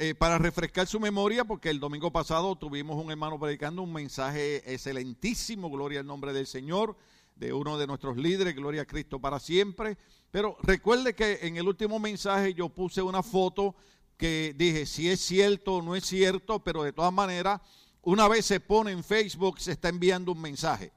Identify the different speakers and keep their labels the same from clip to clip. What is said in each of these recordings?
Speaker 1: eh, para refrescar su memoria, porque el domingo pasado tuvimos un hermano predicando un mensaje excelentísimo, gloria al nombre del Señor, de uno de nuestros líderes, gloria a Cristo para siempre. Pero recuerde que en el último mensaje yo puse una foto que dije si es cierto o no es cierto, pero de todas maneras, una vez se pone en Facebook, se está enviando un mensaje.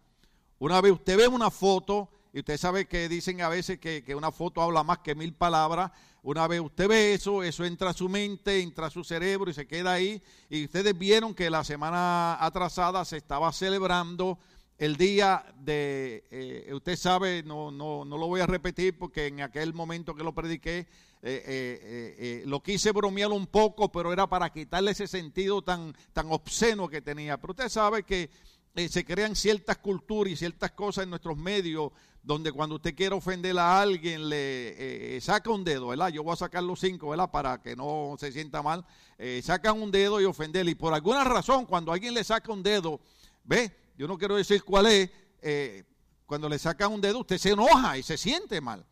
Speaker 1: Una vez usted ve una foto, y usted sabe que dicen a veces que, que una foto habla más que mil palabras, una vez usted ve eso, eso entra a su mente, entra a su cerebro y se queda ahí. Y ustedes vieron que la semana atrasada se estaba celebrando el día de, eh, usted sabe, no, no, no lo voy a repetir porque en aquel momento que lo prediqué, eh, eh, lo quise bromear un poco, pero era para quitarle ese sentido tan, tan obsceno que tenía. Pero usted sabe que se crean ciertas culturas y ciertas cosas en nuestros medios donde cuando usted quiere ofender a alguien le eh, saca un dedo, ¿verdad? Yo voy a sacar los cinco, ¿verdad? Para que no se sienta mal. Eh, sacan un dedo y ofenderle. Y por alguna razón, cuando alguien le saca un dedo, ¿ve? Yo no quiero decir cuál es. Eh, cuando le sacan un dedo, usted se enoja y se siente mal.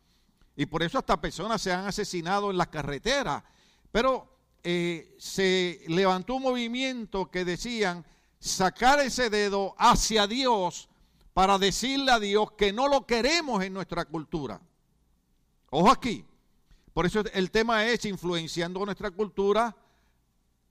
Speaker 1: Y por eso hasta personas se han asesinado en las carreteras. Pero se levantó un movimiento que decían sacar ese dedo hacia Dios para decirle a Dios que no lo queremos en nuestra cultura. Ojo aquí. Por eso el tema es influenciando nuestra cultura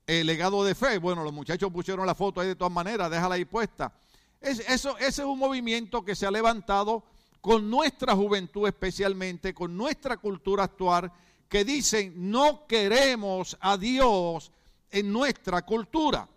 Speaker 1: el legado de fe. Bueno, los muchachos pusieron la foto ahí de todas maneras, déjala ahí puesta. eso, ese es un movimiento que se ha levantado con nuestra juventud especialmente, con nuestra cultura actual, que dicen no queremos a Dios en nuestra cultura.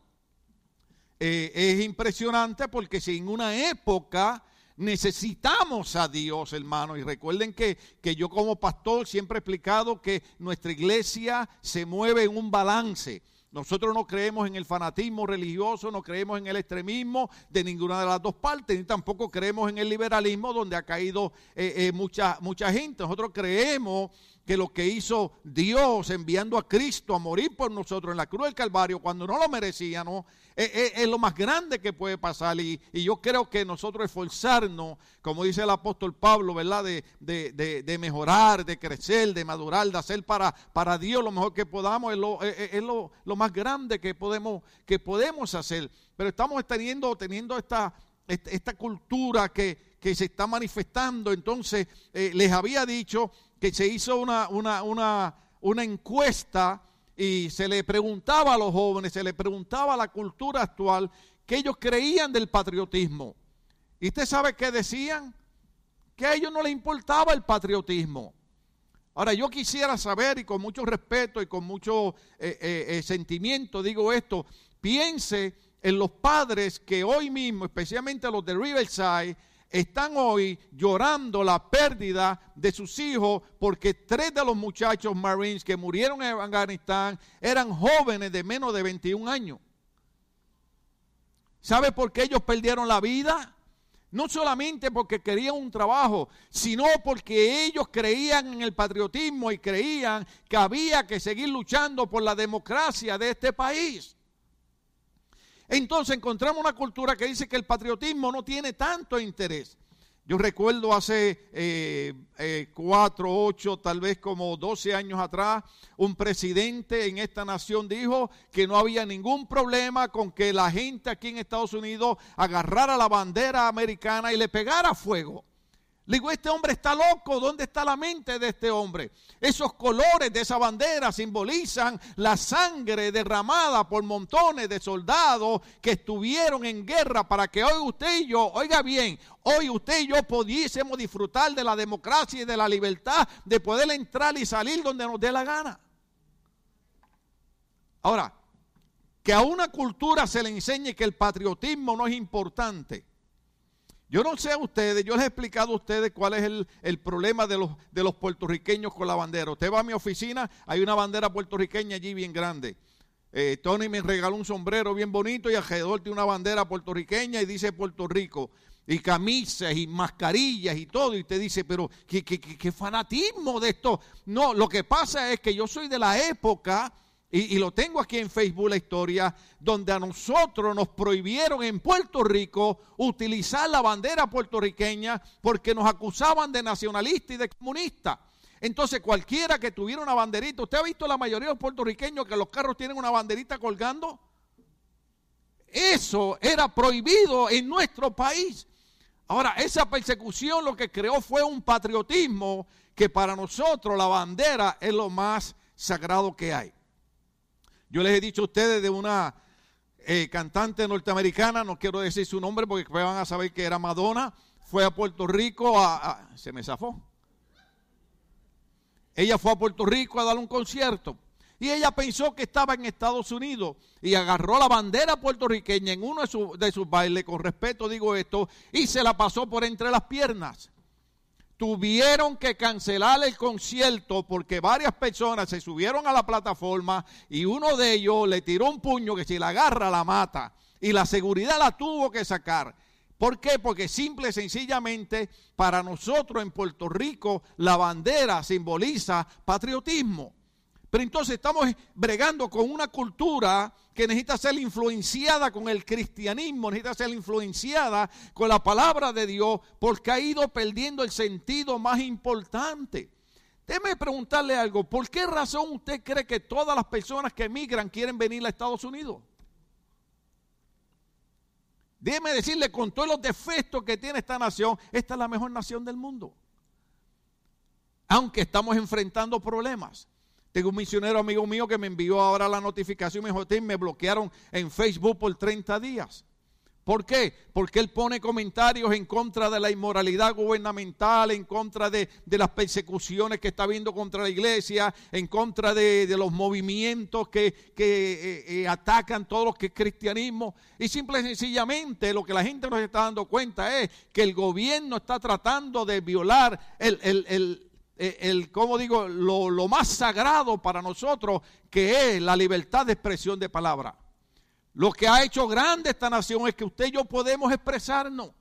Speaker 1: Eh, es impresionante porque si en una época necesitamos a Dios, hermano, y recuerden que, que yo como pastor siempre he explicado que nuestra iglesia se mueve en un balance. Nosotros no creemos en el fanatismo religioso, no creemos en el extremismo de ninguna de las dos partes, ni tampoco creemos en el liberalismo donde ha caído eh, eh, mucha, mucha gente. Nosotros creemos que lo que hizo Dios enviando a Cristo a morir por nosotros en la cruz del Calvario cuando no lo merecíamos, es, lo más grande que puede pasar. Y, yo creo que nosotros esforzarnos, como dice el apóstol Pablo, ¿verdad? De, mejorar, de crecer, de madurar, de hacer para, para Dios lo mejor que podamos, es, lo, es, lo, más grande que podemos, que podemos hacer. Pero estamos teniendo, teniendo esta, esta, cultura que, que se está manifestando. Entonces, eh, les había dicho que se hizo una, una, una, encuesta y se le preguntaba a los jóvenes, se le preguntaba a la cultura actual que ellos creían del patriotismo. ¿Y usted sabe qué decían? Que a ellos no les importaba el patriotismo. Ahora, yo quisiera saber, y con mucho respeto y con mucho eh, eh, eh, sentimiento digo esto, piense en los padres que hoy mismo, especialmente los de Riverside, están hoy llorando la pérdida de sus hijos porque tres de los muchachos Marines que murieron en Afganistán eran jóvenes de menos de 21 años. ¿Sabe por qué ellos perdieron la vida? No solamente porque querían un trabajo, sino porque ellos creían en el patriotismo y creían que había que seguir luchando por la democracia de este país. Entonces encontramos una cultura que dice que el patriotismo no tiene tanto interés. Yo recuerdo hace eh, eh, cuatro, ocho, tal vez como doce años atrás, un presidente en esta nación dijo que no había ningún problema con que la gente aquí en Estados Unidos agarrara la bandera americana y le pegara fuego. Le digo, este hombre está loco, ¿dónde está la mente de este hombre? Esos colores de esa bandera simbolizan la sangre derramada por montones de soldados que estuvieron en guerra para que hoy usted y yo, oiga bien, hoy usted y yo pudiésemos disfrutar de la democracia y de la libertad de poder entrar y salir donde nos dé la gana. Ahora, que a una cultura se le enseñe que el patriotismo no es importante yo no sé a ustedes, yo les he explicado a ustedes cuál es el, problema de los, de los puertorriqueños con la bandera. Usted va a mi oficina, hay una bandera puertorriqueña allí bien grande. Eh, Tony me regaló un sombrero bien bonito y alrededor tiene una bandera puertorriqueña y dice Puerto Rico. Y camisas y mascarillas y todo. Y usted dice, pero ¿qué, qué, qué fanatismo de esto? No, lo que pasa es que yo soy de la época y, lo tengo aquí en Facebook la historia, donde a nosotros nos prohibieron en Puerto Rico utilizar la bandera puertorriqueña porque nos acusaban de nacionalista y de comunista. Entonces cualquiera que tuviera una banderita, ¿usted ha visto la mayoría de los puertorriqueños que los carros tienen una banderita colgando? Eso era prohibido en nuestro país. Ahora, esa persecución lo que creó fue un patriotismo que para nosotros la bandera es lo más sagrado que hay. Yo les he dicho a ustedes de una eh, cantante norteamericana, no quiero decir su nombre porque van a saber que era Madonna, fue a Puerto Rico a, se me zafó. Ella fue a Puerto Rico a dar un concierto y ella pensó que estaba en Estados Unidos y agarró la bandera puertorriqueña en uno de, de sus bailes, con respeto digo esto, y se la pasó por entre las piernas tuvieron que cancelar el concierto porque varias personas se subieron a la plataforma y uno de ellos le tiró un puño que si la agarra la mata y la seguridad la tuvo que sacar. ¿Por qué? Porque simple y sencillamente para nosotros en Puerto Rico la bandera simboliza patriotismo. Pero entonces estamos bregando con una cultura que necesita ser influenciada con el cristianismo, necesita ser influenciada con la palabra de Dios, porque ha ido perdiendo el sentido más importante. Déjeme preguntarle algo, ¿por qué razón usted cree que todas las personas que emigran quieren venir a Estados Unidos? Déjeme decirle, con todos los defectos que tiene esta nación, esta es la mejor nación del mundo. Aunque estamos enfrentando problemas. Tengo un misionero amigo mío que me envió ahora la notificación y me dijo, me bloquearon en Facebook por 30 días. ¿Por qué? Porque él pone comentarios en contra de la inmoralidad gubernamental, en contra de, las persecuciones que está habiendo contra la iglesia, en contra de, los movimientos que, eh, eh, atacan todo lo que es cristianismo. Y simple y sencillamente lo que la gente nos está dando cuenta es que el gobierno está tratando de violar el, el eh, el, como digo, lo, lo más sagrado para nosotros, que es la libertad de expresión de palabra. Lo que ha hecho grande esta nación es que usted y yo podemos expresarnos.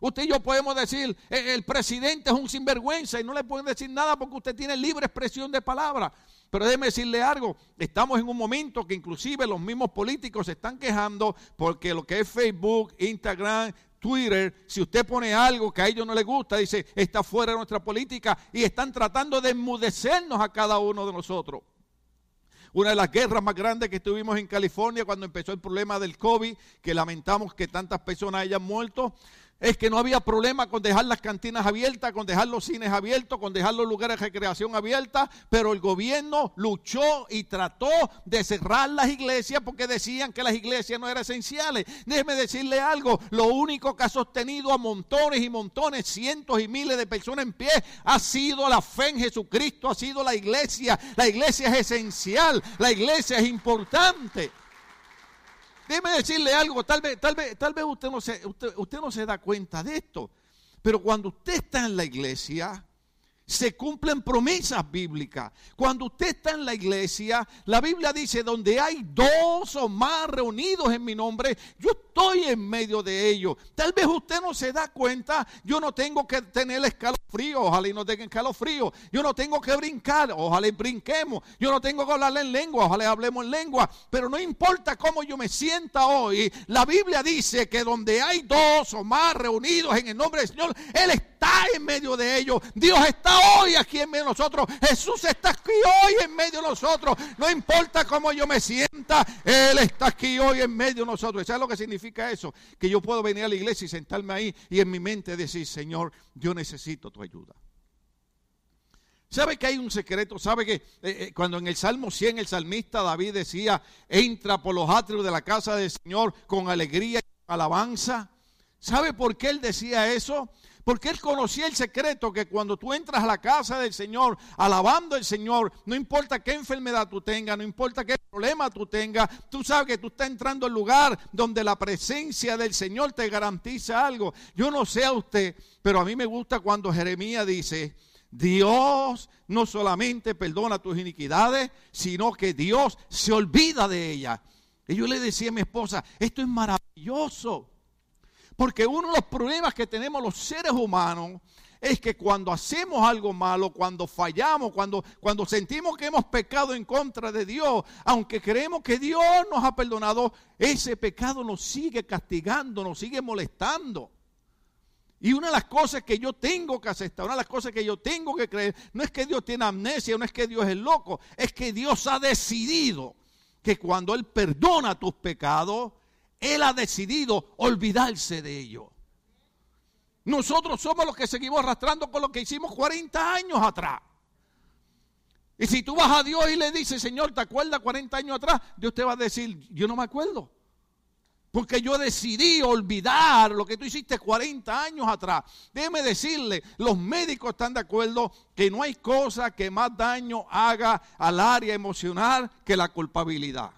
Speaker 1: Usted y yo podemos decir, eh, el presidente es un sinvergüenza y no le pueden decir nada porque usted tiene libre expresión de palabra. Pero déjeme decirle algo, estamos en un momento que inclusive los mismos políticos se están quejando porque lo que es Facebook, Instagram, Twitter, si usted pone algo que a ellos no les gusta, dice, está fuera de nuestra política y están tratando de enmudecernos a cada uno de nosotros. Una de las guerras más grandes que tuvimos en California cuando empezó el problema del COVID, que lamentamos que tantas personas hayan muerto, es que no había problema con dejar las cantinas abiertas, con dejar los cines abiertos, con dejar los lugares de recreación abiertas, pero el gobierno luchó y trató de cerrar las iglesias porque decían que las iglesias no eran esenciales. Déjeme decirle algo, lo único que ha sostenido a montones y montones, cientos y miles de personas en pie, ha sido la fe en Jesucristo, ha sido la iglesia. La iglesia es esencial, la iglesia es importante. Déjeme decirle algo, tal vez, tal vez, tal vez usted no se, usted, usted no se da cuenta de esto, pero cuando usted está en la iglesia, se cumplen promesas bíblicas. Cuando usted está en la iglesia, la Biblia dice, donde hay dos o más reunidos en mi nombre, yo estoy en medio de ellos. Tal vez usted no se da cuenta, yo no tengo que tener escalofrío, ojalá y no tenga escalofrío. Yo no tengo que brincar, ojalá y brinquemos. Yo no tengo que hablarle en lengua, ojalá y hablemos en lengua. Pero no importa cómo yo me sienta hoy, la Biblia dice que donde hay dos o más reunidos en el nombre del Señor, Él está en medio de ellos. Dios está hoy aquí en medio de nosotros. Jesús está aquí hoy en medio de nosotros. No importa cómo yo me sienta, Él está aquí hoy en medio de nosotros. ¿Sabes lo que significa eso? Que yo puedo venir a la iglesia y sentarme ahí y en mi mente decir, Señor, yo necesito tu ayuda. ¿Sabe que hay un secreto? ¿Sabe que eh, eh, cuando en el Salmo 100 el salmista David decía, entra por los atrios de la casa del Señor con alegría y alabanza? ¿Sabe por qué él decía eso? Porque él conocía el secreto que cuando tú entras a la casa del Señor, alabando al Señor, no importa qué enfermedad tú tengas, no importa qué problema tú tengas, tú sabes que tú estás entrando al lugar donde la presencia del Señor te garantiza algo. Yo no sé a usted, pero a mí me gusta cuando Jeremías dice, Dios no solamente perdona tus iniquidades, sino que Dios se olvida de ellas. Y yo le decía a mi esposa, esto es maravilloso. Porque uno de los problemas que tenemos los seres humanos es que cuando hacemos algo malo, cuando fallamos, cuando, cuando sentimos que hemos pecado en contra de Dios, aunque creemos que Dios nos ha perdonado, ese pecado nos sigue castigando, nos sigue molestando. Y una de las cosas que yo tengo que aceptar, una de las cosas que yo tengo que creer, no es que Dios tiene amnesia, no es que Dios es loco, es que Dios ha decidido que cuando Él perdona tus pecados, Él ha decidido olvidarse de ellos. Nosotros somos los que seguimos arrastrando con lo que hicimos 40 años atrás. Y si tú vas a Dios y le dices, Señor, ¿te acuerdas 40 años atrás? Dios te va a decir, yo no me acuerdo. Porque yo decidí olvidar lo que tú hiciste 40 años atrás. Déjeme decirle, los médicos están de acuerdo que no hay cosa que más daño haga al área emocional que la culpabilidad.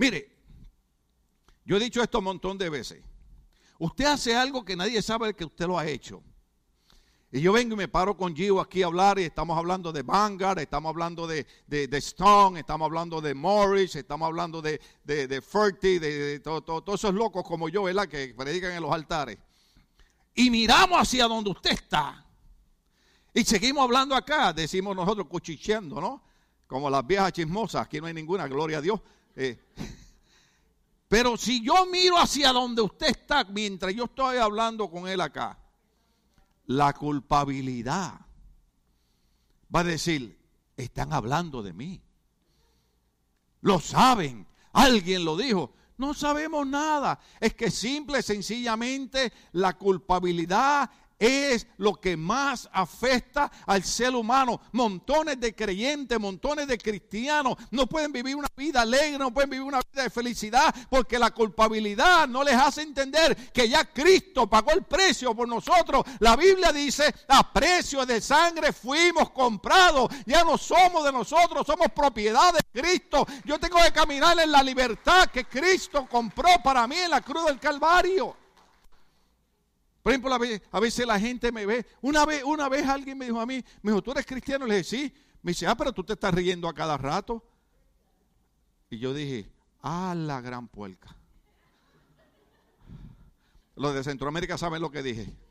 Speaker 1: Mire, yo he dicho esto un montón de veces. Usted hace algo que nadie sabe que usted lo ha hecho. Y yo vengo y me paro con Gio aquí a hablar y estamos hablando de Vanguard, estamos hablando de, de, Stone, estamos hablando de Morris, estamos hablando de, de, de Ferty, de, todos esos locos como yo, ¿verdad? Que predican en los altares. Y miramos hacia donde usted está. Y seguimos hablando acá, decimos nosotros cuchicheando, ¿no? Como las viejas chismosas, aquí no hay ninguna, gloria a Dios. Pero si yo miro hacia donde usted está mientras yo estoy hablando con él acá, la culpabilidad. Va a decir, están hablando de mí. Lo saben. Alguien lo dijo. No sabemos nada. Es que simple, sencillamente, la culpabilidad es lo que más afecta al ser humano. Montones de creyentes, montones de cristianos no pueden vivir una vida alegre, no pueden vivir una vida de felicidad porque la culpabilidad no les hace entender que ya Cristo pagó el precio por nosotros. La Biblia dice, a precio de sangre fuimos comprados, ya no somos de nosotros, somos propiedad de Cristo. Yo tengo que caminar en la libertad que Cristo compró para mí en la cruz del Calvario. Por ejemplo, a veces la gente me ve. Una vez, una vez alguien me dijo a mí, me dijo, ¿tú eres cristiano? Le dije, sí. Me dice, ah, pero tú te estás riendo a cada rato. Y yo dije, ah, la gran puerca. Los de Centroamérica saben lo que dije.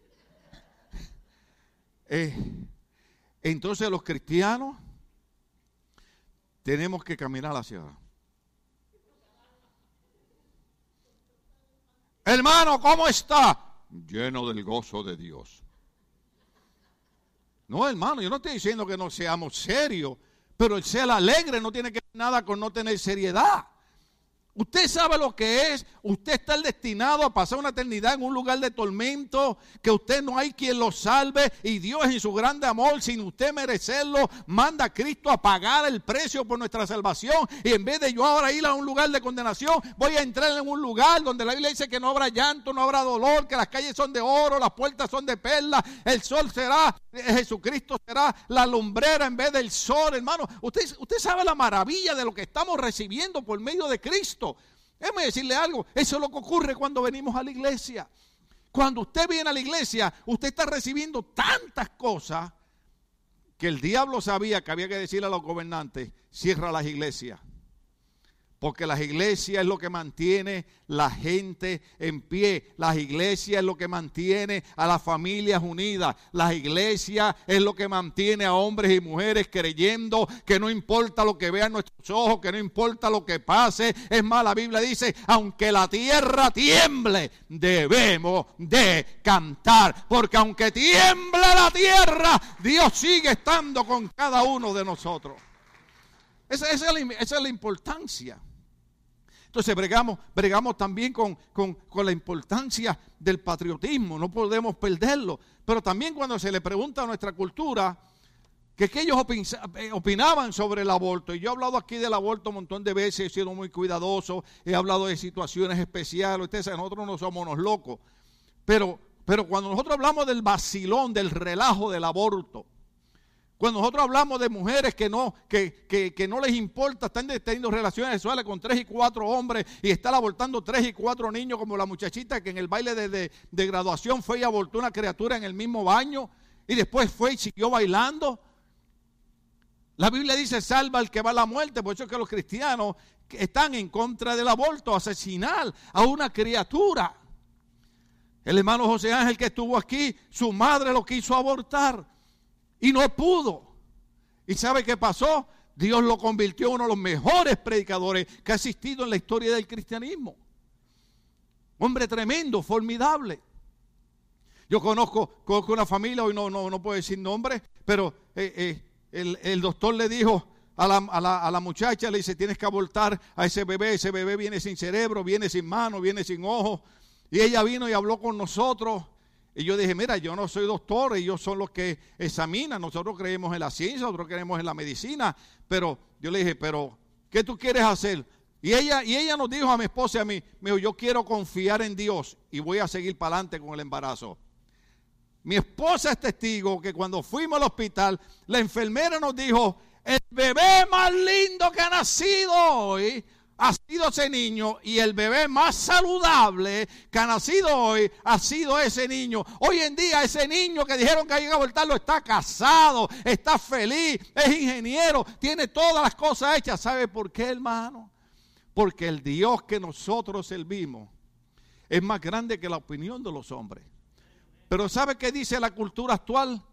Speaker 1: Eh, entonces los cristianos tenemos que caminar la ciudad. Hermano, ¿cómo está? Lleno del gozo de Dios. No, hermano, yo no estoy diciendo que no seamos serios, pero el ser alegre no tiene que ver nada con no tener seriedad. Usted sabe lo que es. Usted está destinado a pasar una eternidad en un lugar de tormento, que usted no hay quien lo salve y Dios en su grande amor, sin usted merecerlo, manda a Cristo a pagar el precio por nuestra salvación. Y en vez de yo ahora ir a un lugar de condenación, voy a entrar en un lugar donde la Biblia dice que no habrá llanto, no habrá dolor, que las calles son de oro, las puertas son de perlas, el sol será, Jesucristo será la lumbrera en vez del sol, hermano. Usted, usted sabe la maravilla de lo que estamos recibiendo por medio de Cristo. Déjeme decirle algo, eso es lo que ocurre cuando venimos a la iglesia. Cuando usted viene a la iglesia, usted está recibiendo tantas cosas que el diablo sabía que había que decirle a los gobernantes, cierra las iglesias. Porque las iglesias es lo que mantiene la gente en pie. Las iglesias es lo que mantiene a las familias unidas. Las iglesias es lo que mantiene a hombres y mujeres creyendo que no importa lo que vean nuestros ojos, que no importa lo que pase. Es más, la Biblia dice, aunque la tierra tiemble, debemos de cantar. Porque aunque tiemble la tierra, Dios sigue estando con cada uno de nosotros. Esa, es, la, esa es la importancia. Entonces bregamos, bregamos también con, la importancia del patriotismo, no podemos perderlo. Pero también cuando se le pregunta a nuestra cultura que, ellos eh, opinaban sobre el aborto, y yo he hablado aquí del aborto un montón de veces, he sido muy cuidadoso, he hablado de situaciones especiales, ustedes saben, nosotros no somos unos locos, pero, pero cuando nosotros hablamos del vacilón, del relajo del aborto, cuando nosotros hablamos de mujeres que no, que, no les importa, están teniendo relaciones sexuales con tres y cuatro hombres y están abortando tres y cuatro niños, como la muchachita que en el baile de, graduación fue y abortó una criatura en el mismo baño y después fue y siguió bailando. La Biblia dice, salva al que va a la muerte, por eso es que los cristianos están en contra del aborto, asesinar a una criatura. El hermano José Ángel que estuvo aquí, su madre lo quiso abortar. Y no pudo. ¿Y sabe qué pasó? Dios lo convirtió en uno de los mejores predicadores que ha existido en la historia del cristianismo. Hombre tremendo, formidable. Yo conozco, conozco una familia, hoy no, no, no puedo decir nombre, pero eh, eh, el, el, doctor le dijo a la, a, la, a la, muchacha, le dice, tienes que abortar a ese bebé, ese bebé viene sin cerebro, viene sin mano, viene sin ojo. Y ella vino y habló con nosotros. Y yo dije, mira, yo no soy doctor, ellos son los que examinan, nosotros creemos en la ciencia, nosotros creemos en la medicina, pero yo le dije, pero, ¿qué tú quieres hacer? Y ella, y ella nos dijo a mi esposa y a mí, me dijo, yo quiero confiar en Dios y voy a seguir para adelante con el embarazo. Mi esposa es testigo que cuando fuimos al hospital, la enfermera nos dijo, el bebé más lindo que ha nacido hoy ha sido ese niño y el bebé más saludable que ha nacido hoy ha sido ese niño. Hoy en día ese niño que dijeron que hay que abortarlo está casado, está feliz, es ingeniero, tiene todas las cosas hechas. ¿Sabe por qué, hermano? Porque el Dios que nosotros servimos es más grande que la opinión de los hombres. Pero ¿sabe qué dice la cultura actual?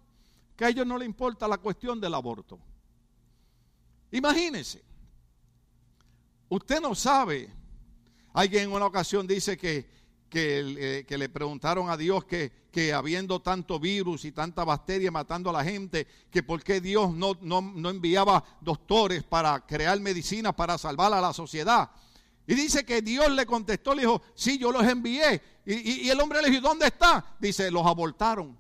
Speaker 1: Que a ellos no le importa la cuestión del aborto. Imagínense, usted no sabe, alguien en una ocasión dice que, eh, que le preguntaron a Dios que, que, habiendo tanto virus y tanta bacteria matando a la gente, que por qué Dios no, no, no enviaba doctores para crear medicinas para salvar a la sociedad. Y dice que Dios le contestó, le dijo, sí, yo los envié. Y, y, el hombre le dijo, ¿dónde está? Dice, los abortaron.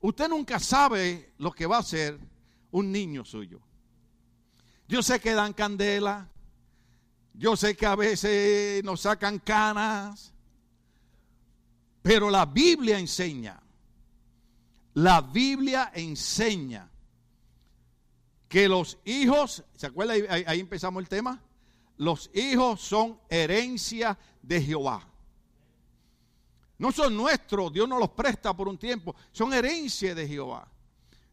Speaker 1: Usted nunca sabe lo que va a hacer un niño suyo. Yo sé que dan candela. Yo sé que a veces nos sacan canas. Pero la Biblia enseña. La Biblia enseña que los hijos, ¿se acuerda? Ahí, ahí empezamos el tema los hijos son herencia de Jehová. No son nuestros, Dios nos los presta por un tiempo, son herencia de Jehová.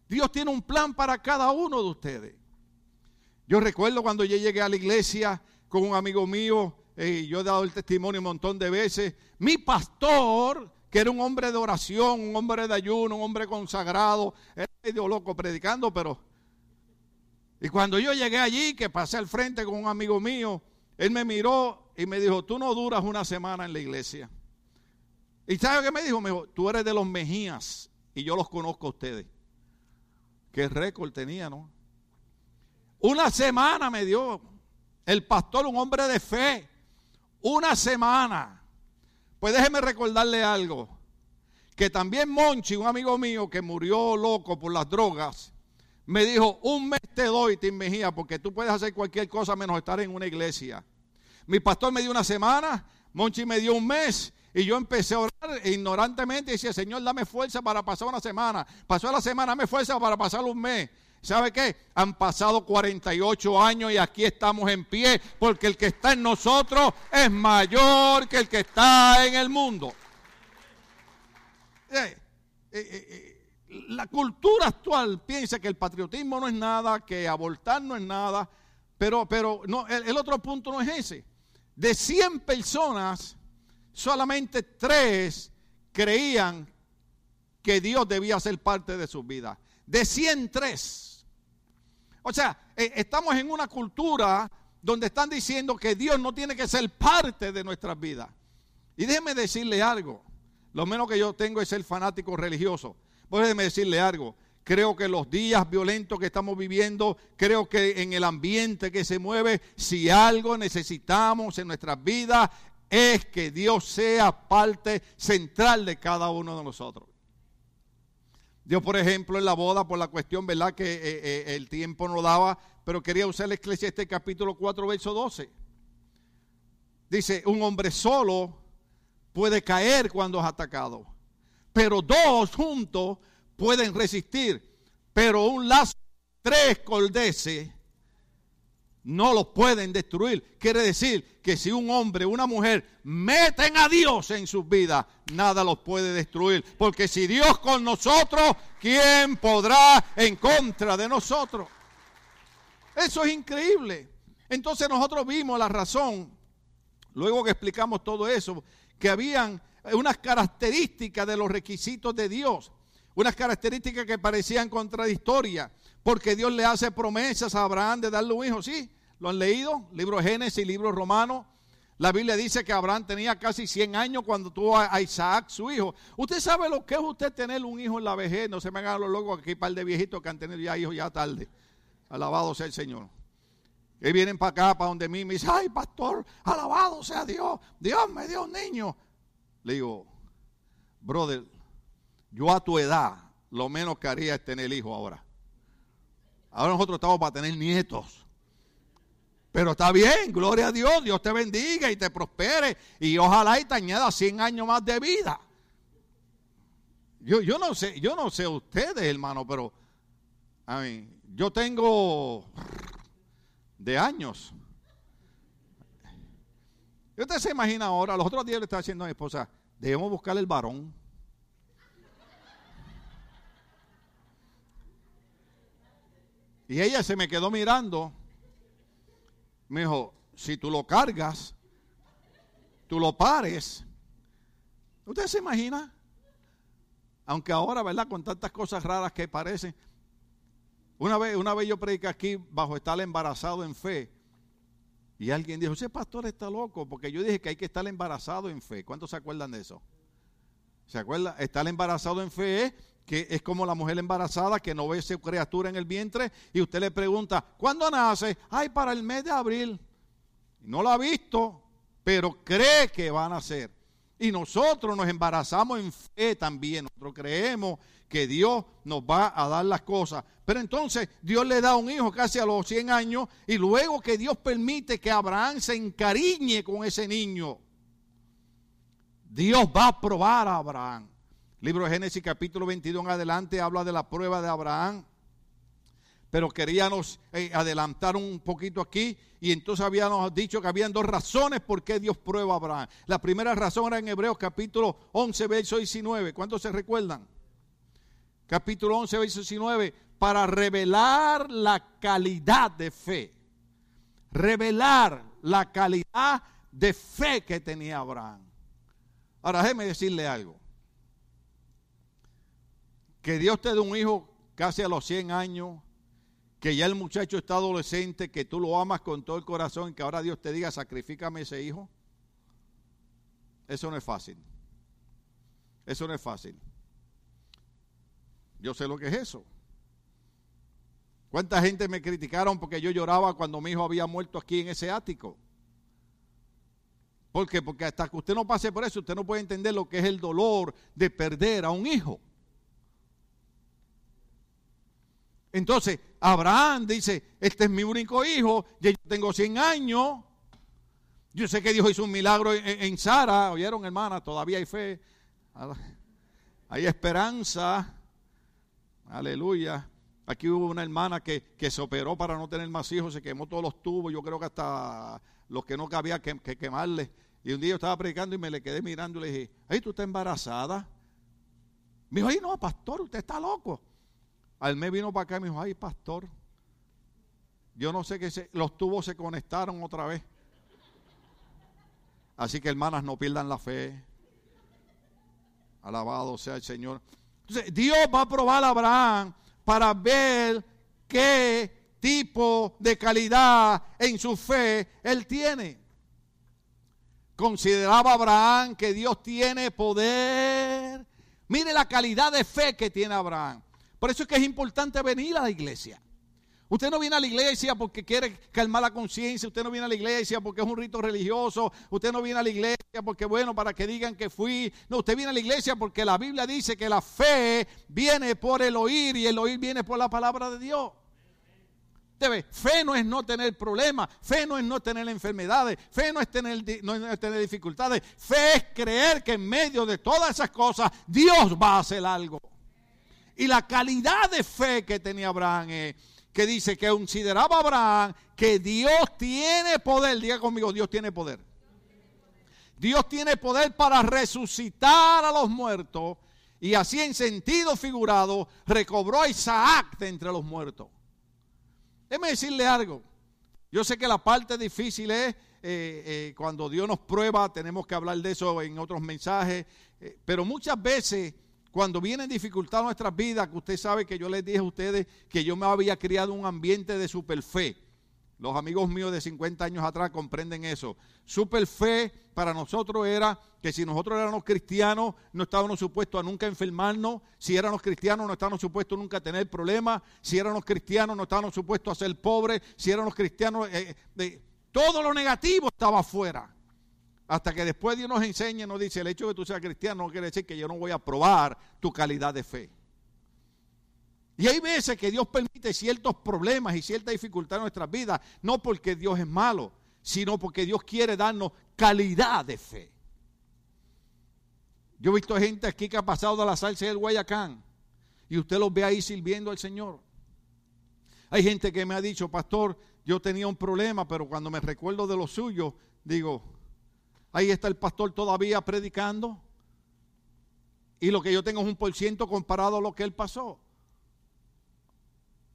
Speaker 1: Dios tiene un plan para cada uno de ustedes. Yo recuerdo cuando yo llegué a la iglesia con un amigo mío, eh, yo he dado el testimonio un montón de veces, mi pastor, que era un hombre de oración, un hombre de ayuno, un hombre consagrado, era medio loco predicando, pero y cuando yo llegué allí, que pasé al frente con un amigo mío, él me miró y me dijo, tú no duras una semana en la iglesia. ¿Y sabe qué me dijo? Me dijo, tú eres de los Mejías y yo los conozco a ustedes. Qué récord tenía, ¿no? Una semana me dio el pastor, un hombre de fe. Una semana. Pues déjeme recordarle algo. Que también Monchi, un amigo mío que murió loco por las drogas, me dijo, un mes te doy, Tim Mejía, porque tú puedes hacer cualquier cosa menos estar en una iglesia. Mi pastor me dio una semana, Monchi me dio un mes, y yo empecé a orar ignorantemente y decía, Señor, dame fuerza para pasar una semana. Pasó la semana, dame fuerza para pasar un mes. ¿Sabe qué? Han pasado 48 años y aquí estamos en pie, porque el que está en nosotros es mayor que el que está en el mundo. Eh, eh, eh, la cultura actual piensa que el patriotismo no es nada, que abortar no es nada, pero, pero no, el, otro punto no es ese. De 100 personas, solamente 3 creían que Dios debía ser parte de su vida. De 103. O sea, eh, estamos en una cultura donde están diciendo que Dios no tiene que ser parte de nuestras vidas. Y déjeme decirle algo. Lo menos que yo tengo es ser fanático religioso. Déjeme decirle algo. Creo que los días violentos que estamos viviendo, creo que en el ambiente que se mueve, si algo necesitamos en nuestras vidas, es que Dios sea parte central de cada uno de nosotros. Dios, por ejemplo, en la boda, por la cuestión, ¿verdad? Que eh, eh, el tiempo no daba, pero quería usar la este capítulo 4, verso 12. Dice, un hombre solo puede caer cuando es atacado pero dos juntos pueden resistir. Pero un lazo tres coldeces no los pueden destruir. Quiere decir que si un hombre una mujer meten a Dios en sus vidas, nada los puede destruir. Porque si Dios con nosotros, ¿quién podrá en contra de nosotros? Eso es increíble. Entonces nosotros vimos la razón, luego que explicamos todo eso, que habían unas características de los requisitos de Dios, unas características que parecían contradictorias, porque Dios le hace promesas a Abraham de darle un hijo, sí, lo han leído, libro Génesis, libro romano, La Biblia dice que Abraham tenía casi 100 años cuando tuvo a Isaac, su hijo. Usted sabe lo que es usted tener un hijo en la vejez. No se me hagan los locos aquí, par de viejitos que han tenido ya hijos ya tarde. Alabado sea el Señor. Y vienen para acá, para donde mí, me dicen, ay, pastor, alabado sea Dios. Dios me dio un niño. Le digo, brother, yo a tu edad, lo menos que haría es tener hijo ahora. Ahora nosotros estamos para tener nietos. Pero está bien, gloria a Dios, Dios te bendiga y te prospere y ojalá y te añada 100 años más de vida. Yo, yo no sé, yo no sé ustedes, hermano, pero a mí, yo tengo de años. Y usted se imagina ahora, los otros días le estaba diciendo a mi esposa, debemos buscar el varón. Y ella se me quedó mirando. Me dijo, si tú lo cargas, tú lo pares. ¿Usted se imagina? Aunque ahora, ¿verdad? Con tantas cosas raras que parecen. Una vez, una vez yo prediqué aquí bajo estar embarazado en fe. Y alguien dijo, ese pastor está loco, porque yo dije que hay que estar embarazado en fe. ¿Cuántos se acuerdan de eso? ¿Se acuerdan? Estar embarazado en fe es que es como la mujer embarazada que no ve su criatura en el vientre y usted le pregunta, ¿cuándo nace? Ay, para el mes de abril. No lo ha visto, pero cree que va a nacer. Y nosotros nos embarazamos en fe también. Nosotros creemos que Dios nos va a dar las cosas. Pero entonces Dios le da un hijo casi a los 100 años y luego que Dios permite que Abraham se encariñe con ese niño, Dios va a probar a Abraham. Libro de Génesis capítulo 22 en adelante habla de la prueba de Abraham. Pero queríamos eh, adelantar un poquito aquí y entonces habíamos dicho que habían dos razones por qué Dios prueba a Abraham. La primera razón era en Hebreos capítulo 11, verso 19. ¿Cuántos se recuerdan? Capítulo 11, verso 19. Para revelar la calidad de fe. Revelar la calidad de fe que tenía Abraham. Ahora déjeme decirle algo que Dios te dé un hijo casi a los 100 años, que ya el muchacho está adolescente, que tú lo amas con todo el corazón, que ahora Dios te diga, sacrifícame ese hijo. Eso no es fácil. Eso no es fácil. Yo sé lo que es eso. ¿Cuánta gente me criticaron porque yo lloraba cuando mi hijo había muerto aquí en ese ático? ¿Por qué? Porque hasta que usted no pase por eso, usted no puede entender lo que es el dolor de perder a un hijo. Entonces, Abraham dice, este es mi único hijo, yo tengo 100 años. Yo sé que Dios hizo un milagro en, Sara, oyeron hermana, todavía hay fe, hay esperanza, aleluya. Aquí hubo una hermana que, se operó para no tener más hijos, se quemó todos los tubos, yo creo que hasta los que no cabía que, quemarle. Y un día yo estaba predicando y me le quedé mirando y le dije, ay, ¿tú estás embarazada? Me dijo, ay, no, pastor, usted está loco. Al mes vino para acá y me dijo, ay, pastor, yo no sé qué los tubos se conectaron otra vez. Así que hermanas, no pierdan la fe. Alabado sea el Señor. Entonces, Dios va a probar a Abraham para ver qué tipo de calidad en su fe él tiene. Consideraba Abraham que Dios tiene poder. Mire la calidad de fe que tiene Abraham. Por eso es que es importante venir a la iglesia. Usted no viene a la iglesia porque quiere calmar la conciencia, usted no viene a la iglesia porque es un rito religioso, usted no viene a la iglesia porque, bueno, para que digan que fui. No, usted viene a la iglesia porque la Biblia dice que la fe viene por el oír y el oír viene por la palabra de Dios. Debe, fe no es no tener problemas, fe no es no tener enfermedades, fe no es tener, no es tener dificultades, fe es creer que en medio de todas esas cosas Dios va a hacer algo. Y la calidad de fe que tenía Abraham es que dice que consideraba Abraham que Dios tiene poder. Diga conmigo, Dios tiene poder. Dios tiene poder para resucitar a los muertos. Y así en sentido figurado recobró a Isaac de entre los muertos. Déjeme decirle algo. Yo sé que la parte difícil es eh, eh, cuando Dios nos prueba, tenemos que hablar de eso en otros mensajes, eh, pero muchas veces cuando vienen dificultades a nuestras vidas, que usted sabe que yo les dije a ustedes que yo me había criado un ambiente de superfe. Los amigos míos de 50 años atrás comprenden eso. Super fe para nosotros era que si nosotros éramos cristianos, no estábamos supuestos a nunca enfermarnos. Si éramos cristianos, no estábamos supuestos nunca a tener problemas. Si éramos cristianos, no estábamos supuestos a ser pobres. Si éramos cristianos, eh, eh, todo lo negativo estaba afuera. Hasta que después Dios nos enseña, nos dice, el hecho de que tú seas cristiano no quiere decir que yo no voy a probar tu calidad de fe. Y hay veces que Dios permite ciertos problemas y cierta dificultad en nuestras vidas, no porque Dios es malo, sino porque Dios quiere darnos calidad de fe. Yo he visto gente aquí que ha pasado de la salsa del Guayacán y usted los ve ahí sirviendo al Señor. Hay gente que me ha dicho, pastor, yo tenía un problema, pero cuando me recuerdo de lo suyo, digo, ahí está el pastor todavía predicando. Y lo que yo tengo es un por ciento comparado a lo que él pasó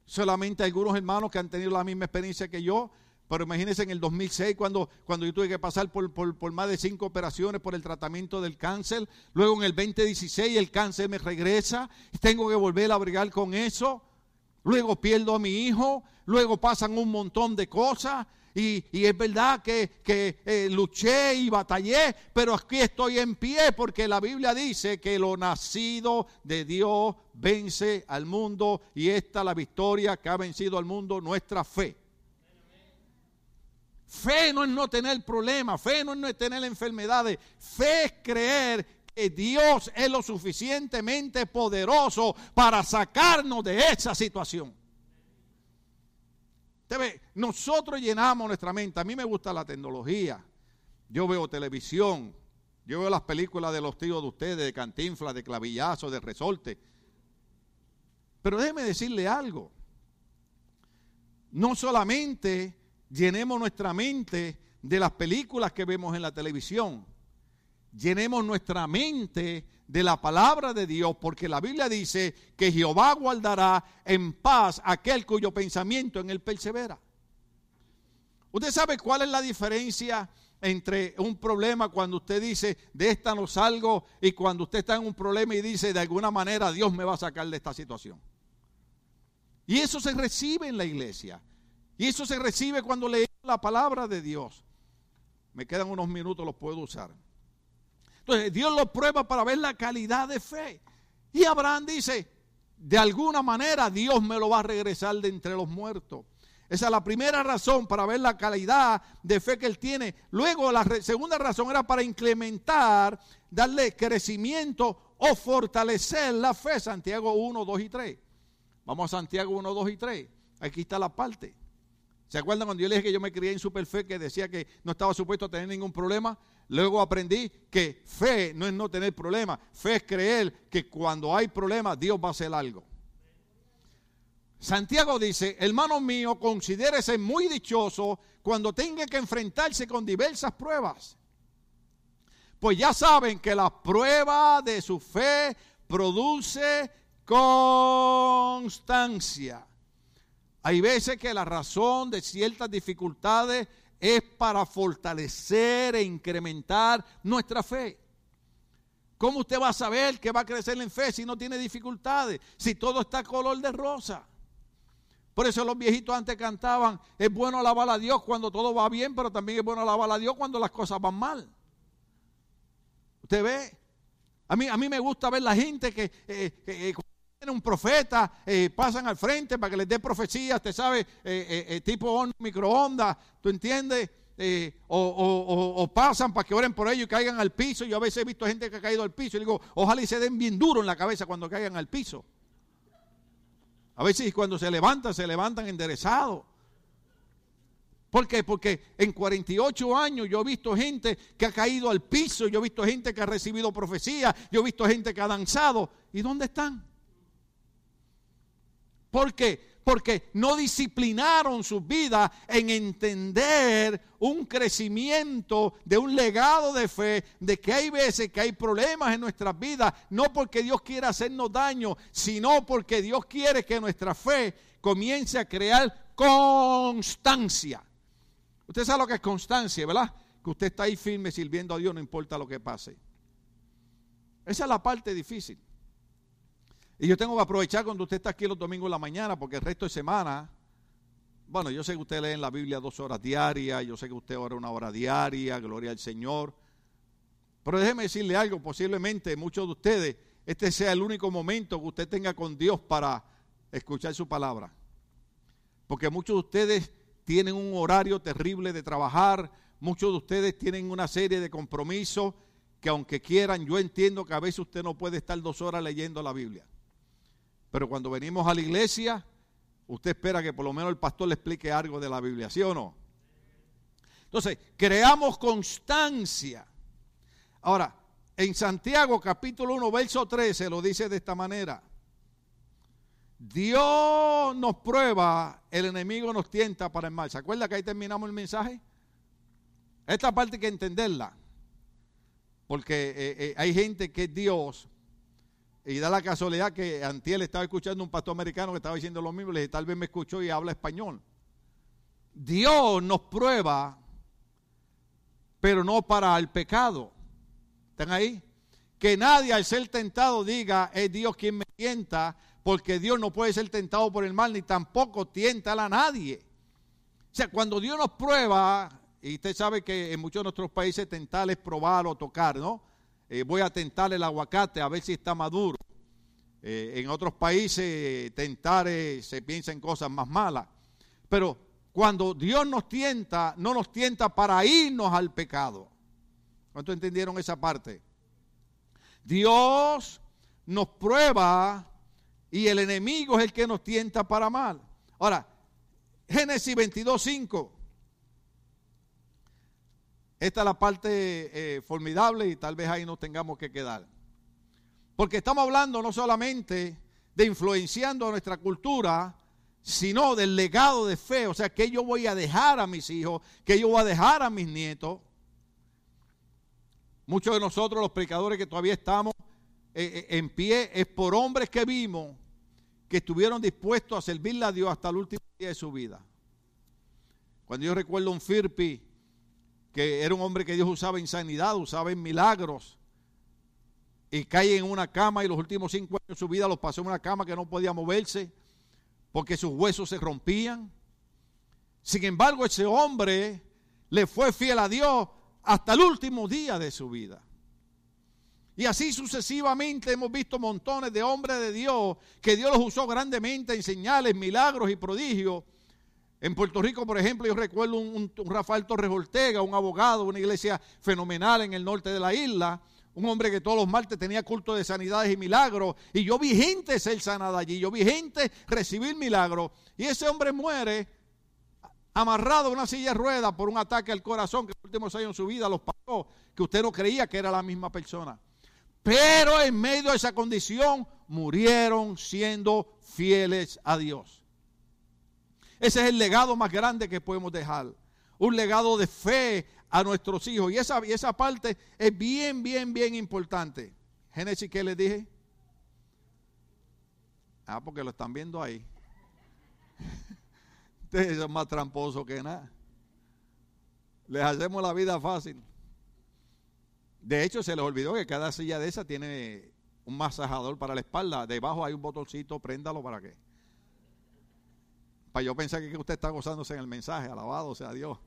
Speaker 1: solamente algunos hermanos que han tenido la misma experiencia que yo. Pero imagínense en el 2006 cuando, cuando yo tuve que pasar por, por, más de cinco operaciones por el tratamiento del cáncer. Luego en el 2016 el cáncer me regresa tengo que volver a brigar con eso. Luego pierdo a mi hijo. Luego pasan un montón de cosas. Y, es verdad que, eh, luché y batallé, pero aquí estoy en pie porque la Biblia dice que lo nacido de Dios vence al mundo y esta la victoria que ha vencido al mundo, nuestra fe. Fe no es no tener problemas, fe no es no tener enfermedades, fe es creer que Dios es lo suficientemente poderoso para sacarnos de esa situación nosotros llenamos nuestra mente. A mí me gusta la tecnología. Yo veo televisión. Yo veo las películas de los tíos de ustedes, de cantinflas, de clavillazo, de resorte. Pero déjeme decirle algo. No solamente llenemos nuestra mente de las películas que vemos en la televisión. Llenemos nuestra mente de la palabra de Dios, porque la Biblia dice que Jehová guardará en paz aquel cuyo pensamiento en él persevera. ¿Usted sabe cuál es la diferencia entre un problema cuando usted dice, de esta no salgo, y cuando usted está en un problema y dice, de alguna manera Dios me va a sacar de esta situación? Y eso se recibe en la iglesia. Y eso se recibe cuando leemos la palabra de Dios. Me quedan unos minutos, los puedo usar. Entonces Dios lo prueba para ver la calidad de fe. Y Abraham dice, de alguna manera Dios me lo va a regresar de entre los muertos. Esa es la primera razón para ver la calidad de fe que él tiene. Luego la segunda razón era para incrementar, darle crecimiento o fortalecer la fe. Santiago 1, 2 y 3. Vamos a Santiago 1, 2 y 3. Aquí está la parte. ¿Se acuerdan cuando yo le dije que yo me crié en superfe que decía que no estaba supuesto a tener ningún problema? Luego aprendí que fe no es no tener problemas, fe es creer que cuando hay problemas Dios va a hacer algo. Santiago dice, hermano mío, considérese muy dichoso cuando tenga que enfrentarse con diversas pruebas. Pues ya saben que la prueba de su fe produce constancia. Hay veces que la razón de ciertas dificultades es para fortalecer e incrementar nuestra fe. ¿Cómo usted va a saber que va a crecer en fe si no tiene dificultades? Si todo está color de rosa. Por eso los viejitos antes cantaban, es bueno alabar a Dios cuando todo va bien, pero también es bueno alabar a Dios cuando las cosas van mal. ¿Usted ve? A mí, a mí me gusta ver la gente que eh, eh, un profeta, eh, pasan al frente para que les dé profecía, usted sabe, eh, eh, tipo microondas, ¿tú entiendes? O, pasan para que oren por ellos y caigan al piso. Yo a veces he visto gente que ha caído al piso y digo, ojalá y se den bien duro en la cabeza cuando caigan al piso. A veces cuando se levantan, se levantan enderezados. ¿Por qué? Porque en 48 años yo he visto gente que ha caído al piso, yo he visto gente que ha recibido profecía, yo he visto gente que ha danzado. ¿Y dónde están? ¿Por qué? Porque no disciplinaron sus vidas en entender un crecimiento de un legado de fe, de que hay veces que hay problemas en nuestras vidas, no porque Dios quiera hacernos daño, sino porque Dios quiere que nuestra fe comience a crear constancia. Usted sabe lo que es constancia, ¿verdad? Que usted está ahí firme sirviendo a Dios, no importa lo que pase. Esa es la parte difícil. Y yo tengo que aprovechar cuando usted está aquí los domingos en la mañana, porque el resto de semana bueno, yo sé que usted lee en la Biblia dos horas diarias, yo sé que usted ora una hora diaria, gloria al Señor. Pero déjeme decirle algo, posiblemente muchos de ustedes, este sea el único momento que usted tenga con Dios para escuchar su palabra. Porque muchos de ustedes tienen un horario terrible de trabajar, muchos de ustedes tienen una serie de compromisos que aunque quieran, yo entiendo que a veces usted no puede estar dos horas leyendo la Biblia. Pero cuando venimos a la iglesia, usted espera que por lo menos el pastor le explique algo de la Biblia, ¿sí o no? Entonces, creamos constancia. Ahora, en Santiago capítulo 1, verso 13 lo dice de esta manera. Dios nos prueba, el enemigo nos tienta para el mal. ¿Se acuerda que ahí terminamos el mensaje? Esta parte hay que entenderla. Porque eh, eh, hay gente que Dios. Y da la casualidad que Antiel estaba escuchando un pastor americano que estaba diciendo lo mismo. Le dije, tal vez me escuchó y habla español. Dios nos prueba, pero no para el pecado. ¿Están ahí? Que nadie al ser tentado diga, es Dios quien me tienta, porque Dios no puede ser tentado por el mal, ni tampoco tienta a nadie. O sea, cuando Dios nos prueba, y usted sabe que en muchos de nuestros países tentar es probar o tocar, ¿no? Eh, voy a tentar el aguacate a ver si está maduro. Eh, en otros países tentar se piensa en cosas más malas. Pero cuando Dios nos tienta, no nos tienta para irnos al pecado. ¿Cuántos entendieron esa parte? Dios nos prueba y el enemigo es el que nos tienta para mal. Ahora, Génesis 22, 5. Esta es la parte eh, formidable y tal vez ahí nos tengamos que quedar. Porque estamos hablando no solamente de influenciando a nuestra cultura, sino del legado de fe. O sea, que yo voy a dejar a mis hijos, que yo voy a dejar a mis nietos. Muchos de nosotros, los predicadores que todavía estamos eh, eh, en pie, es por hombres que vimos que estuvieron dispuestos a servirle a Dios hasta el último día de su vida. Cuando yo recuerdo un Firpi, que era un hombre que Dios usaba en sanidad, usaba en milagros, y cae en una cama y los últimos cinco años de su vida los pasó en una cama que no podía moverse porque sus huesos se rompían. Sin embargo, ese hombre le fue fiel a Dios hasta el último día de su vida. Y así sucesivamente hemos visto montones de hombres de Dios que Dios los usó grandemente en señales, milagros y prodigios. En Puerto Rico, por ejemplo, yo recuerdo un, Rafael Torres Ortega, un abogado, una iglesia fenomenal en el norte de la isla, un hombre que todos los martes tenía culto de sanidades y milagros, y yo vi gente ser sanada allí, yo vi gente recibir milagros, y ese hombre muere amarrado a una silla de ruedas por un ataque al corazón que en los últimos años de su vida los pasó, que usted no creía que era la misma persona. Pero en medio de esa condición murieron siendo fieles a Dios. Ese es el legado más grande que podemos dejar. Un legado de fe a nuestros hijos. Y esa, esa parte es bien, bien, bien importante. Génesis, ¿qué les dije? Ah, porque lo están viendo ahí. Ustedes son más tramposos que nada. Les hacemos la vida fácil. De hecho, se les olvidó que cada silla de esa tiene un masajador para la espalda. Debajo hay un botoncito, préndalo para qué. Para yo pensar que usted está gozándose en el mensaje, alabado sea Dios.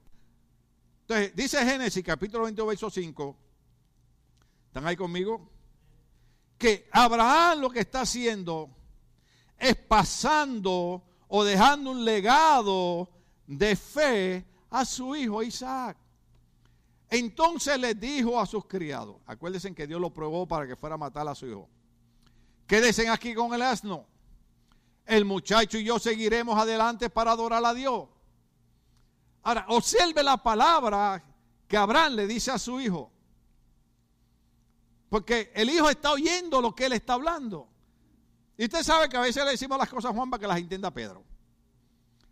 Speaker 1: Entonces, dice Génesis capítulo 20, verso 5. ¿Están ahí conmigo? Que Abraham lo que está haciendo es pasando o dejando un legado de fe a su hijo Isaac. Entonces les dijo a sus criados, acuérdense que Dios lo probó para que fuera a matar a su hijo. Quédense aquí con el asno. El muchacho y yo seguiremos adelante para adorar a Dios. Ahora, observe la palabra que Abraham le dice a su hijo. Porque el hijo está oyendo lo que él está hablando. Y usted sabe que a veces le decimos las cosas a Juan para que las entienda Pedro.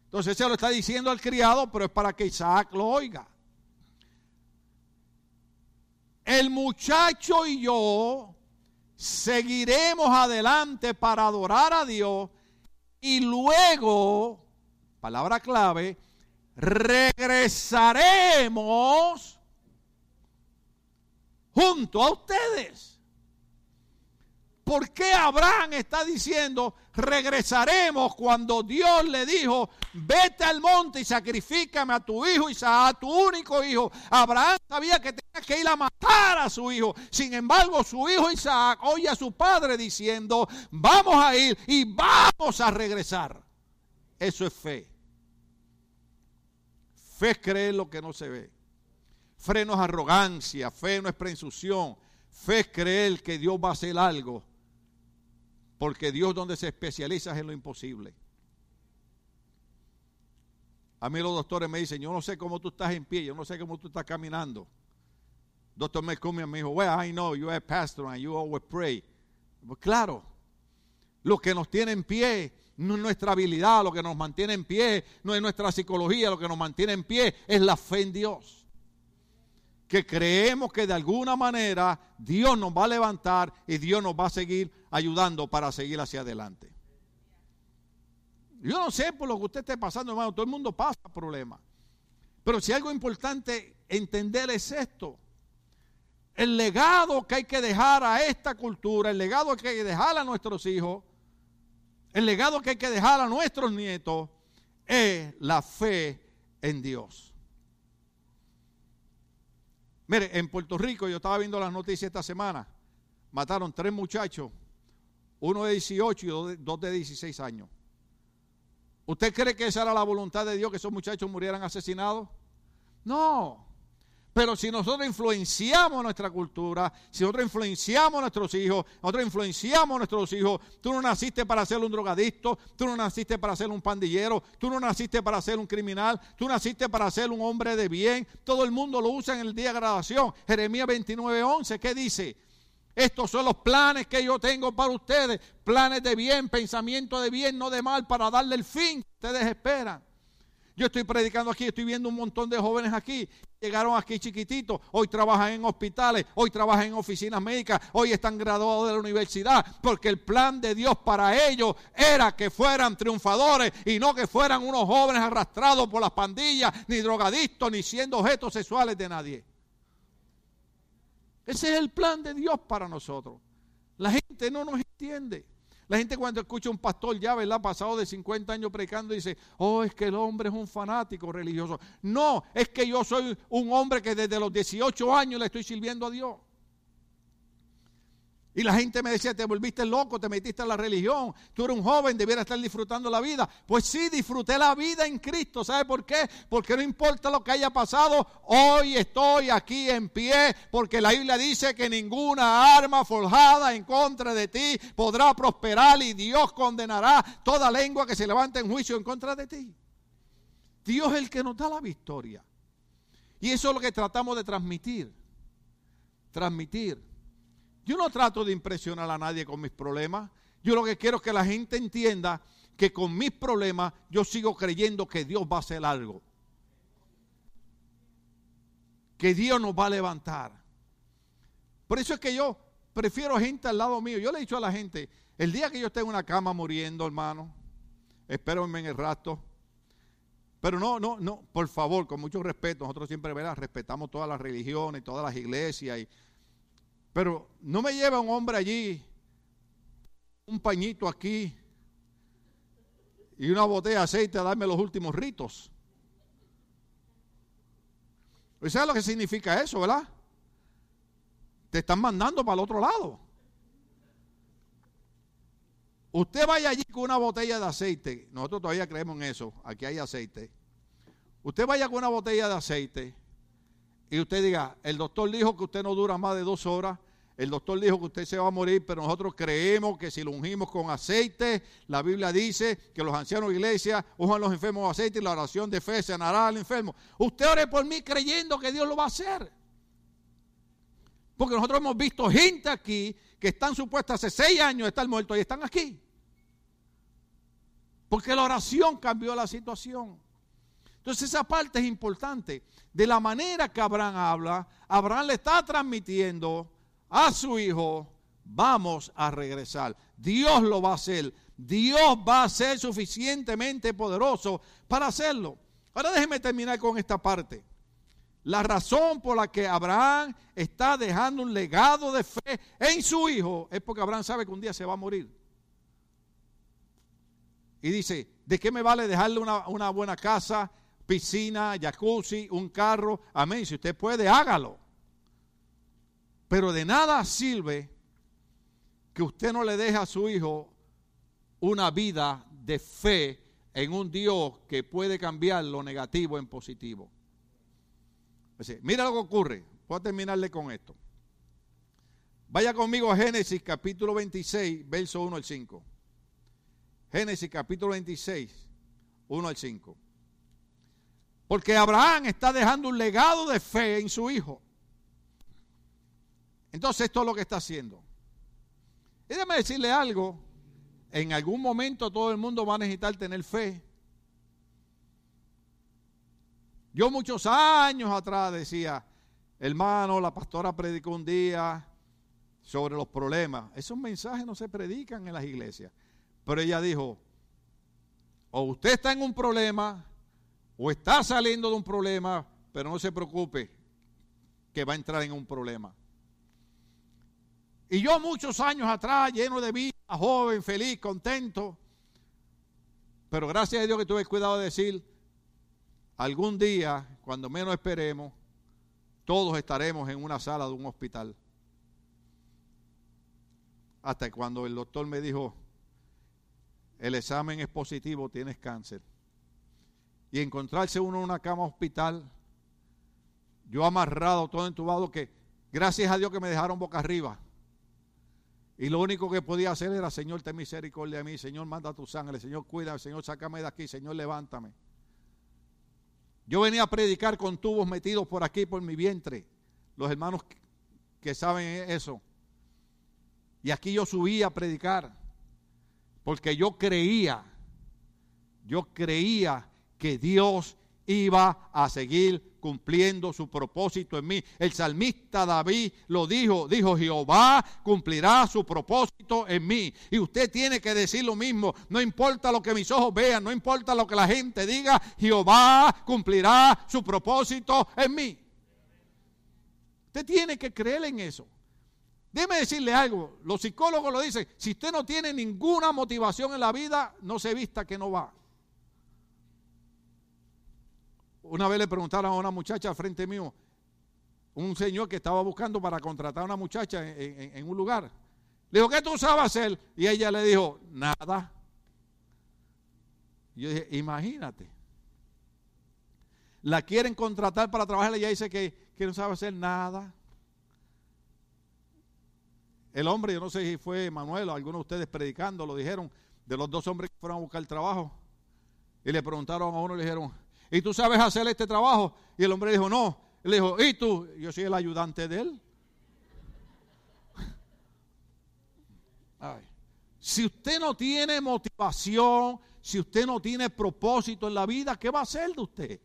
Speaker 1: Entonces se lo está diciendo al criado, pero es para que Isaac lo oiga. El muchacho y yo seguiremos adelante para adorar a Dios y luego, palabra clave, regresaremos junto a ustedes. ¿Por qué Abraham está diciendo, regresaremos cuando Dios le dijo, vete al monte y sacrifícame a tu hijo Isaac, a tu único hijo? Abraham sabía que tenía que ir a matar a su hijo. Sin embargo, su hijo Isaac oye a su padre diciendo, vamos a ir y vamos a regresar. Eso es fe. Fe es creer lo que no se ve. Fe no es arrogancia, fe no es presunción. Fe es creer que Dios va a hacer algo. Porque Dios donde se especializa es en lo imposible. A mí los doctores me dicen, yo no sé cómo tú estás en pie, yo no sé cómo tú estás caminando. Doctor McCummy me dijo, well, I know you are a pastor and you always pray. Pues claro, lo que nos tiene en pie no es nuestra habilidad, lo que nos mantiene en pie, no es nuestra psicología, lo que nos mantiene en pie es la fe en Dios. Que creemos que de alguna manera Dios nos va a levantar y Dios nos va a seguir ayudando para seguir hacia adelante. Yo no sé por lo que usted esté pasando, hermano, todo el mundo pasa problemas. Pero si algo importante entender es esto, el legado que hay que dejar a esta cultura, el legado que hay que dejar a nuestros hijos, el legado que hay que dejar a nuestros nietos es la fe en Dios. Mire, en Puerto Rico, yo estaba viendo las noticias esta semana, mataron tres muchachos, uno de 18 y dos de 16 años. ¿Usted cree que esa era la voluntad de Dios, que esos muchachos murieran asesinados? No. Pero si nosotros influenciamos nuestra cultura, si nosotros influenciamos a nuestros hijos, nosotros influenciamos a nuestros hijos, tú no naciste para ser un drogadicto, tú no naciste para ser un pandillero, tú no naciste para ser un criminal, tú naciste para ser un hombre de bien. Todo el mundo lo usa en el día de graduación. Jeremías 29:11, ¿qué dice? Estos son los planes que yo tengo para ustedes, planes de bien, pensamiento de bien, no de mal, para darle el fin que ustedes esperan. Yo estoy predicando aquí, estoy viendo un montón de jóvenes aquí. Llegaron aquí chiquititos, hoy trabajan en hospitales, hoy trabajan en oficinas médicas, hoy están graduados de la universidad, porque el plan de Dios para ellos era que fueran triunfadores y no que fueran unos jóvenes arrastrados por las pandillas, ni drogadictos, ni siendo objetos sexuales de nadie. Ese es el plan de Dios para nosotros. La gente no nos entiende. La gente cuando escucha a un pastor ya, ¿verdad? Pasado de 50 años predicando, dice, oh, es que el hombre es un fanático religioso. No, es que yo soy un hombre que desde los 18 años le estoy sirviendo a Dios. Y la gente me decía, te volviste loco, te metiste en la religión, tú eres un joven, debieras estar disfrutando la vida. Pues sí, disfruté la vida en Cristo. ¿Sabe por qué? Porque no importa lo que haya pasado, hoy estoy aquí en pie, porque la Biblia dice que ninguna arma forjada en contra de ti podrá prosperar y Dios condenará toda lengua que se levante en juicio en contra de ti. Dios es el que nos da la victoria. Y eso es lo que tratamos de transmitir. Transmitir yo no trato de impresionar a nadie con mis problemas. Yo lo que quiero es que la gente entienda que con mis problemas yo sigo creyendo que Dios va a hacer algo. Que Dios nos va a levantar. Por eso es que yo prefiero gente al lado mío. Yo le he dicho a la gente, el día que yo esté en una cama muriendo, hermano, espérenme en el rato. Pero no, no, no, por favor, con mucho respeto, nosotros siempre ¿verdad? respetamos todas las religiones, todas las iglesias y pero no me lleva un hombre allí, un pañito aquí y una botella de aceite a darme los últimos ritos. ¿Usted sabe lo que significa eso, verdad? Te están mandando para el otro lado. Usted vaya allí con una botella de aceite. Nosotros todavía creemos en eso. Aquí hay aceite. Usted vaya con una botella de aceite y usted diga, el doctor dijo que usted no dura más de dos horas, el doctor dijo que usted se va a morir, pero nosotros creemos que si lo ungimos con aceite, la Biblia dice que los ancianos de iglesia unjan los enfermos con aceite y la oración de fe sanará al enfermo. Usted ore por mí creyendo que Dios lo va a hacer. Porque nosotros hemos visto gente aquí que están supuestas hace seis años de estar muertos y están aquí. Porque la oración cambió la situación. Entonces esa parte es importante. De la manera que Abraham habla, Abraham le está transmitiendo a su hijo, vamos a regresar. Dios lo va a hacer. Dios va a ser suficientemente poderoso para hacerlo. Ahora déjeme terminar con esta parte. la razón por la que Abraham está dejando un legado de fe en su hijo es porque Abraham sabe que un día se va a morir. Y dice, ¿de qué me vale dejarle una, una buena casa, piscina, jacuzzi, un carro? Amén. Si usted puede, hágalo. Pero de nada sirve que usted no le deje a su hijo una vida de fe en un Dios que puede cambiar lo negativo en positivo. mira lo que ocurre. Voy a terminarle con esto. Vaya conmigo a Génesis capítulo 26, verso 1 al 5. Génesis capítulo 26, 1 al 5. Porque Abraham está dejando un legado de fe en su hijo. Entonces esto es lo que está haciendo. Y déjame decirle algo. En algún momento todo el mundo va a necesitar tener fe. Yo muchos años atrás decía, hermano, la pastora predicó un día sobre los problemas. Esos mensajes no se predican en las iglesias. Pero ella dijo, o usted está en un problema, o está saliendo de un problema, pero no se preocupe, que va a entrar en un problema. Y yo muchos años atrás, lleno de vida, joven, feliz, contento, pero gracias a Dios que tuve cuidado de decir, algún día, cuando menos esperemos, todos estaremos en una sala de un hospital. Hasta cuando el doctor me dijo, el examen es positivo, tienes cáncer. Y encontrarse uno en una cama hospital, yo amarrado, todo entubado, que gracias a Dios que me dejaron boca arriba. Y lo único que podía hacer era, Señor, ten misericordia de mí, Señor, manda tu sangre, Señor, cuídame, Señor, sácame de aquí, Señor, levántame. Yo venía a predicar con tubos metidos por aquí, por mi vientre. Los hermanos que saben eso. Y aquí yo subí a predicar. Porque yo creía, yo creía que Dios iba a seguir cumpliendo su propósito en mí. El salmista David lo dijo, dijo, Jehová cumplirá su propósito en mí. Y usted tiene que decir lo mismo, no importa lo que mis ojos vean, no importa lo que la gente diga, Jehová cumplirá su propósito en mí. Usted tiene que creer en eso. Déjeme decirle algo, los psicólogos lo dicen, si usted no tiene ninguna motivación en la vida, no se vista que no va. Una vez le preguntaron a una muchacha frente mío, un señor que estaba buscando para contratar a una muchacha en, un lugar. Le dijo, ¿qué tú sabes hacer? Y ella le dijo, nada. Yo dije, imagínate. La quieren contratar para trabajar y ella dice que, que no sabe hacer nada. El hombre, yo no sé si fue Manuel o alguno de ustedes predicando, lo dijeron, de los dos hombres que fueron a buscar trabajo. Y le preguntaron a uno, le dijeron, ¿y tú sabes hacer este trabajo? Y el hombre dijo, no. Le dijo, ¿y tú? Yo soy el ayudante de él. Si usted no tiene motivación, si usted no tiene propósito en la vida, ¿qué va a hacer de usted?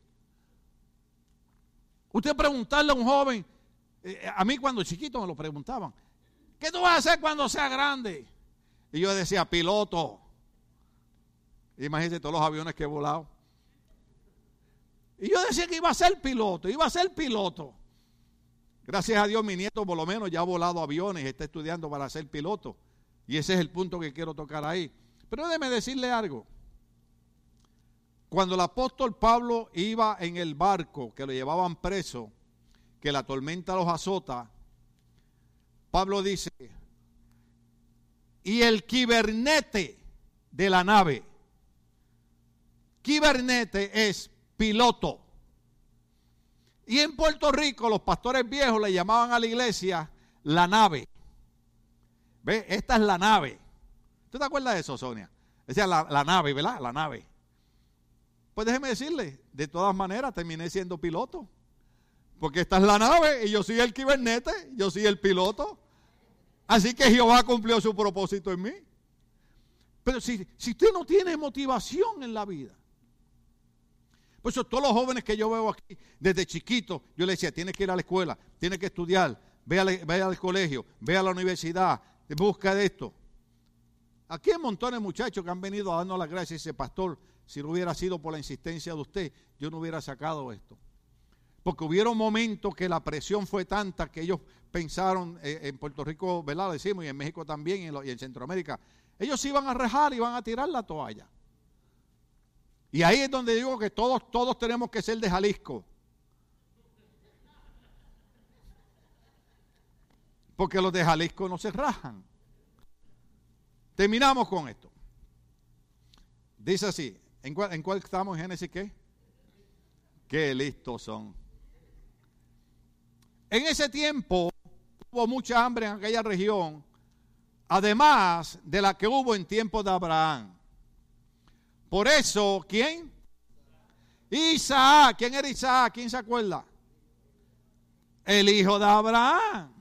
Speaker 1: Usted preguntarle a un joven, eh, a mí cuando chiquito me lo preguntaban, ¿Qué tú vas a hacer cuando sea grande? Y yo decía, piloto. Imagínense todos los aviones que he volado. Y yo decía que iba a ser piloto, iba a ser piloto. Gracias a Dios mi nieto por lo menos ya ha volado aviones, está estudiando para ser piloto. Y ese es el punto que quiero tocar ahí. Pero déjeme decirle algo. Cuando el apóstol Pablo iba en el barco que lo llevaban preso, que la tormenta los azota, Pablo dice, y el kibernete de la nave. Kibernete es piloto. Y en Puerto Rico los pastores viejos le llamaban a la iglesia la nave. ¿Ve? Esta es la nave. ¿Tú te acuerdas de eso, Sonia? Decía la, la nave, ¿verdad? La nave. Pues déjeme decirle, de todas maneras terminé siendo piloto. Porque esta es la nave y yo soy el kibernete, yo soy el piloto. Así que Jehová cumplió su propósito en mí. Pero si, si usted no tiene motivación en la vida, por eso todos los jóvenes que yo veo aquí, desde chiquito, yo le decía, tienes que ir a la escuela, tienes que estudiar, ve, al colegio, ve a la universidad, busca de esto. Aquí hay montones de muchachos que han venido a darnos las gracias dice, pastor, si no hubiera sido por la insistencia de usted, yo no hubiera sacado esto. porque hubieron momentos que la presión fue tanta que ellos pensaron, eh, en Puerto Rico, ¿verdad? Decimos, y en México también, y en, y en Centroamérica, ellos iban a rejar y iban a tirar la toalla. Y ahí es donde digo que todos, todos tenemos que ser de Jalisco. Porque los de Jalisco no se rajan. Terminamos con esto. Dice así, ¿en cuál, estamos en Génesis qué? Qué listos son. En ese tiempo hubo mucha hambre en aquella región, además de la que hubo en tiempos de Abraham. Por eso, ¿quién? Isaac. ¿Quién era Isaac? ¿Quién se acuerda? El hijo de Abraham.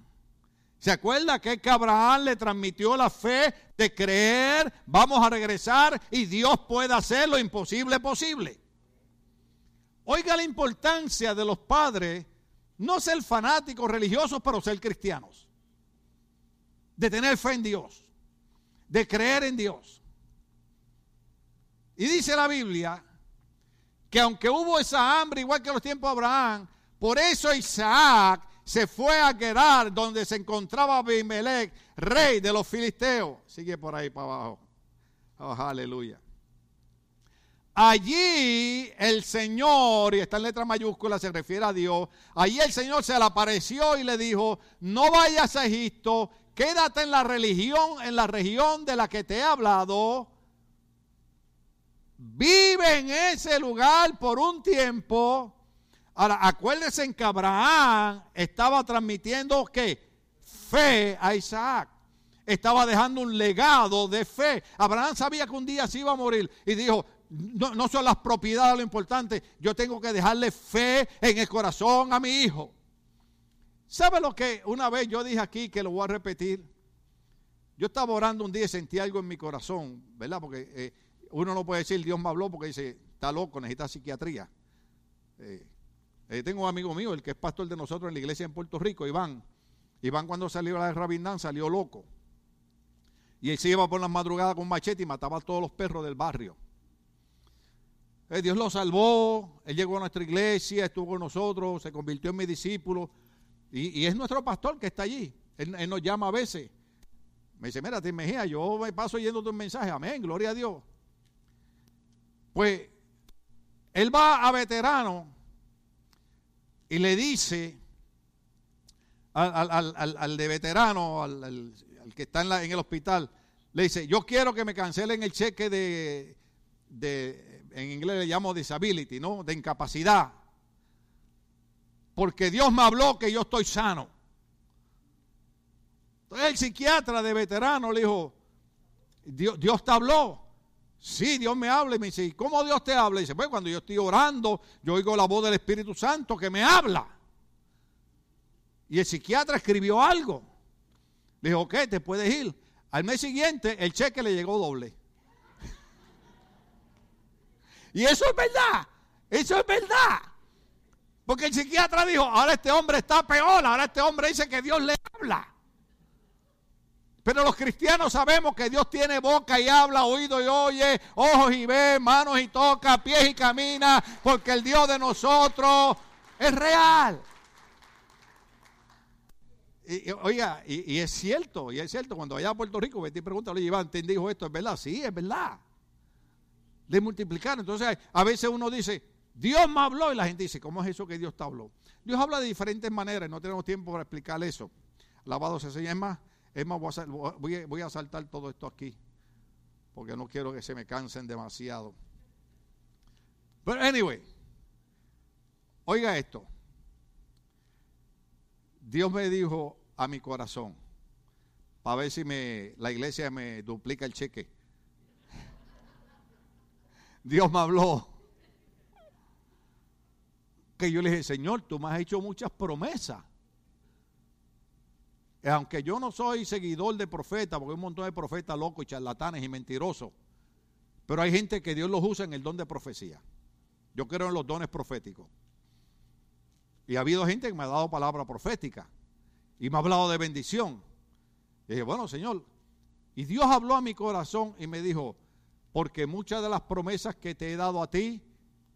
Speaker 1: ¿Se acuerda que, Abraham le transmitió la fe de creer, vamos a regresar y Dios puede hacer lo imposible posible? Oiga la importancia de los padres no ser fanáticos religiosos, pero ser cristianos. De tener fe en Dios. De creer en Dios. Y dice la Biblia que aunque hubo esa hambre igual que en los tiempos de Abraham, por eso Isaac se fue a Gerar donde se encontraba Abimelech, rey de los filisteos. Sigue por ahí para abajo. Oh, aleluya. Allí el Señor, y está en letra mayúscula, se refiere a Dios, allí el Señor se le apareció y le dijo, no vayas a Egipto, quédate en la religión, en la región de la que te he hablado, vive en ese lugar por un tiempo. Ahora, acuérdense en que Abraham estaba transmitiendo qué? Fe a Isaac. Estaba dejando un legado de fe. Abraham sabía que un día se iba a morir y dijo, no, son las propiedades lo importante, yo tengo que dejarle fe en el corazón a mi hijo. ¿Sabe lo que una vez yo dije aquí que lo voy a repetir? Yo estaba orando un día y sentí algo en mi corazón, ¿verdad? Porque eh, uno no puede decir Dios me habló porque dice, está loco, necesita psiquiatría. Eh, eh, tengo un amigo mío, el que es pastor de nosotros en la iglesia en Puerto Rico, Iván. Iván cuando salió a la Rabindán salió loco. Y él se iba por las madrugadas con machete y mataba a todos los perros del barrio. Eh, Dios lo salvó, Él llegó a nuestra iglesia, estuvo con nosotros, se convirtió en mi discípulo. Y, es nuestro pastor que está allí. Él, nos llama a veces. Me dice, mira, te Mejía, yo me paso yendo tu mensaje. Amén, gloria a Dios. Pues él va a veterano y le dice al, de veterano, al, que está en, el hospital, le dice, yo quiero que me cancelen el cheque de, en inglés le llamo disability, ¿no? De incapacidad. Porque Dios me habló que yo estoy sano. Entonces el psiquiatra de veterano le dijo, Dios, Dios te habló. Sí, Dios me habla y me dice, ¿cómo Dios te habla? Y dice, pues cuando yo estoy orando, yo oigo la voz del Espíritu Santo que me habla. Y el psiquiatra escribió algo. Le dijo, ok, te puedes ir. Al mes siguiente, el cheque le llegó doble. y eso es verdad. Eso es verdad. Porque el psiquiatra dijo, ahora este hombre está peor, ahora este hombre dice que Dios le habla. Pero los cristianos sabemos que Dios tiene boca y habla, oído y oye, ojos y ve, manos y toca, pies y camina, porque el Dios de nosotros es real. Y, oiga, y, es cierto, y es cierto, cuando vaya a Puerto Rico, Betty pregunta, oye, Iván, ¿te dijo esto? ¿Es verdad? Sí, es verdad. De multiplicar. Entonces, a veces uno dice, Dios me habló, y la gente dice, ¿cómo es eso que Dios te habló? Dios habla de diferentes maneras, no tenemos tiempo para explicar eso. Lavado se enseña. Es más, es más, voy a, saltar todo esto aquí, porque no quiero que se me cansen demasiado. Pero anyway, oiga esto. Dios me dijo a mi corazón, para ver si me, la iglesia me duplica el cheque. Dios me habló. Que yo le dije, Señor, tú me has hecho muchas promesas. Aunque yo no soy seguidor de profetas, porque hay un montón de profetas locos y charlatanes y mentirosos, pero hay gente que Dios los usa en el don de profecía. Yo creo en los dones proféticos. Y ha habido gente que me ha dado palabra profética y me ha hablado de bendición. Y dije, bueno, Señor, y Dios habló a mi corazón y me dijo, porque muchas de las promesas que te he dado a ti,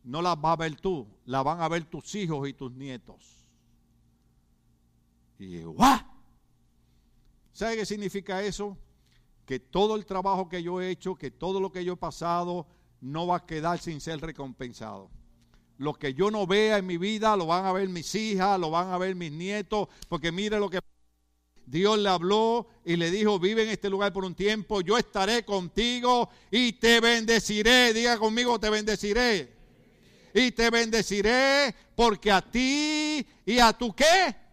Speaker 1: no las vas a ver tú, la van a ver tus hijos y tus nietos. Y ¡guau! ¿Sabe qué significa eso? Que todo el trabajo que yo he hecho, que todo lo que yo he pasado, no va a quedar sin ser recompensado. Lo que yo no vea en mi vida, lo van a ver mis hijas, lo van a ver mis nietos, porque mire lo que Dios le habló y le dijo, vive en este lugar por un tiempo, yo estaré contigo y te bendeciré. Diga conmigo, te bendeciré. Y te bendeciré porque a ti y a tu qué?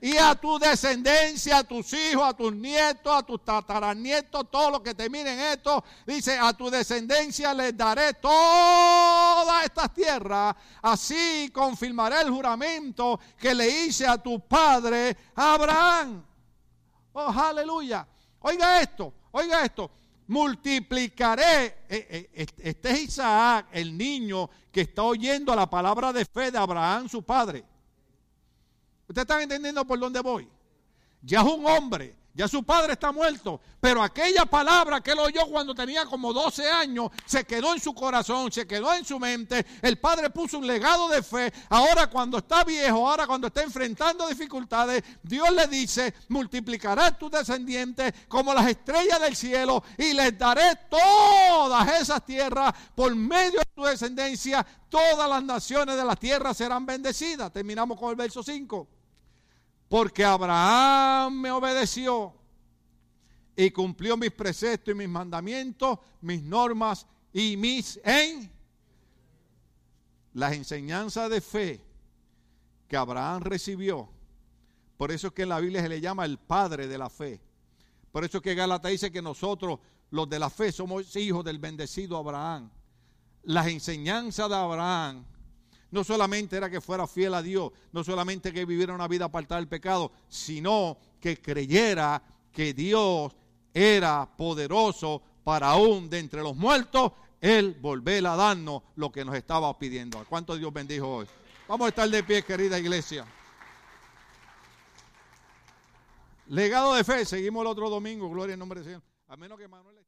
Speaker 1: Y a tu descendencia, a tus hijos, a tus nietos, a tus tataranietos, todos los que te miren esto, dice, a tu descendencia les daré todas estas tierras, así confirmaré el juramento que le hice a tu padre Abraham. Oh, aleluya. Oiga esto, oiga esto. Multiplicaré. Eh, eh, este es Isaac, el niño que está oyendo la palabra de fe de Abraham, su padre. ¿Ustedes están entendiendo por dónde voy? Ya es un hombre, ya su padre está muerto, pero aquella palabra que él oyó cuando tenía como 12 años se quedó en su corazón, se quedó en su mente. El padre puso un legado de fe. Ahora cuando está viejo, ahora cuando está enfrentando dificultades, Dios le dice, multiplicará tus descendientes como las estrellas del cielo y les daré todas esas tierras por medio de tu descendencia. Todas las naciones de la tierra serán bendecidas. Terminamos con el verso 5. Porque Abraham me obedeció y cumplió mis preceptos y mis mandamientos, mis normas y mis en las enseñanzas de fe que Abraham recibió. Por eso es que en la Biblia se le llama el padre de la fe. Por eso es que Gálatas dice que nosotros, los de la fe, somos hijos del bendecido Abraham. Las enseñanzas de Abraham no solamente era que fuera fiel a Dios, no solamente que viviera una vida apartada del pecado, sino que creyera que Dios era poderoso para aún de entre los muertos, Él volver a darnos lo que nos estaba pidiendo. ¿Cuánto Dios bendijo hoy? Vamos a estar de pie, querida iglesia. Legado de fe, seguimos el otro domingo, gloria en nombre del Señor. A menos que Manuel.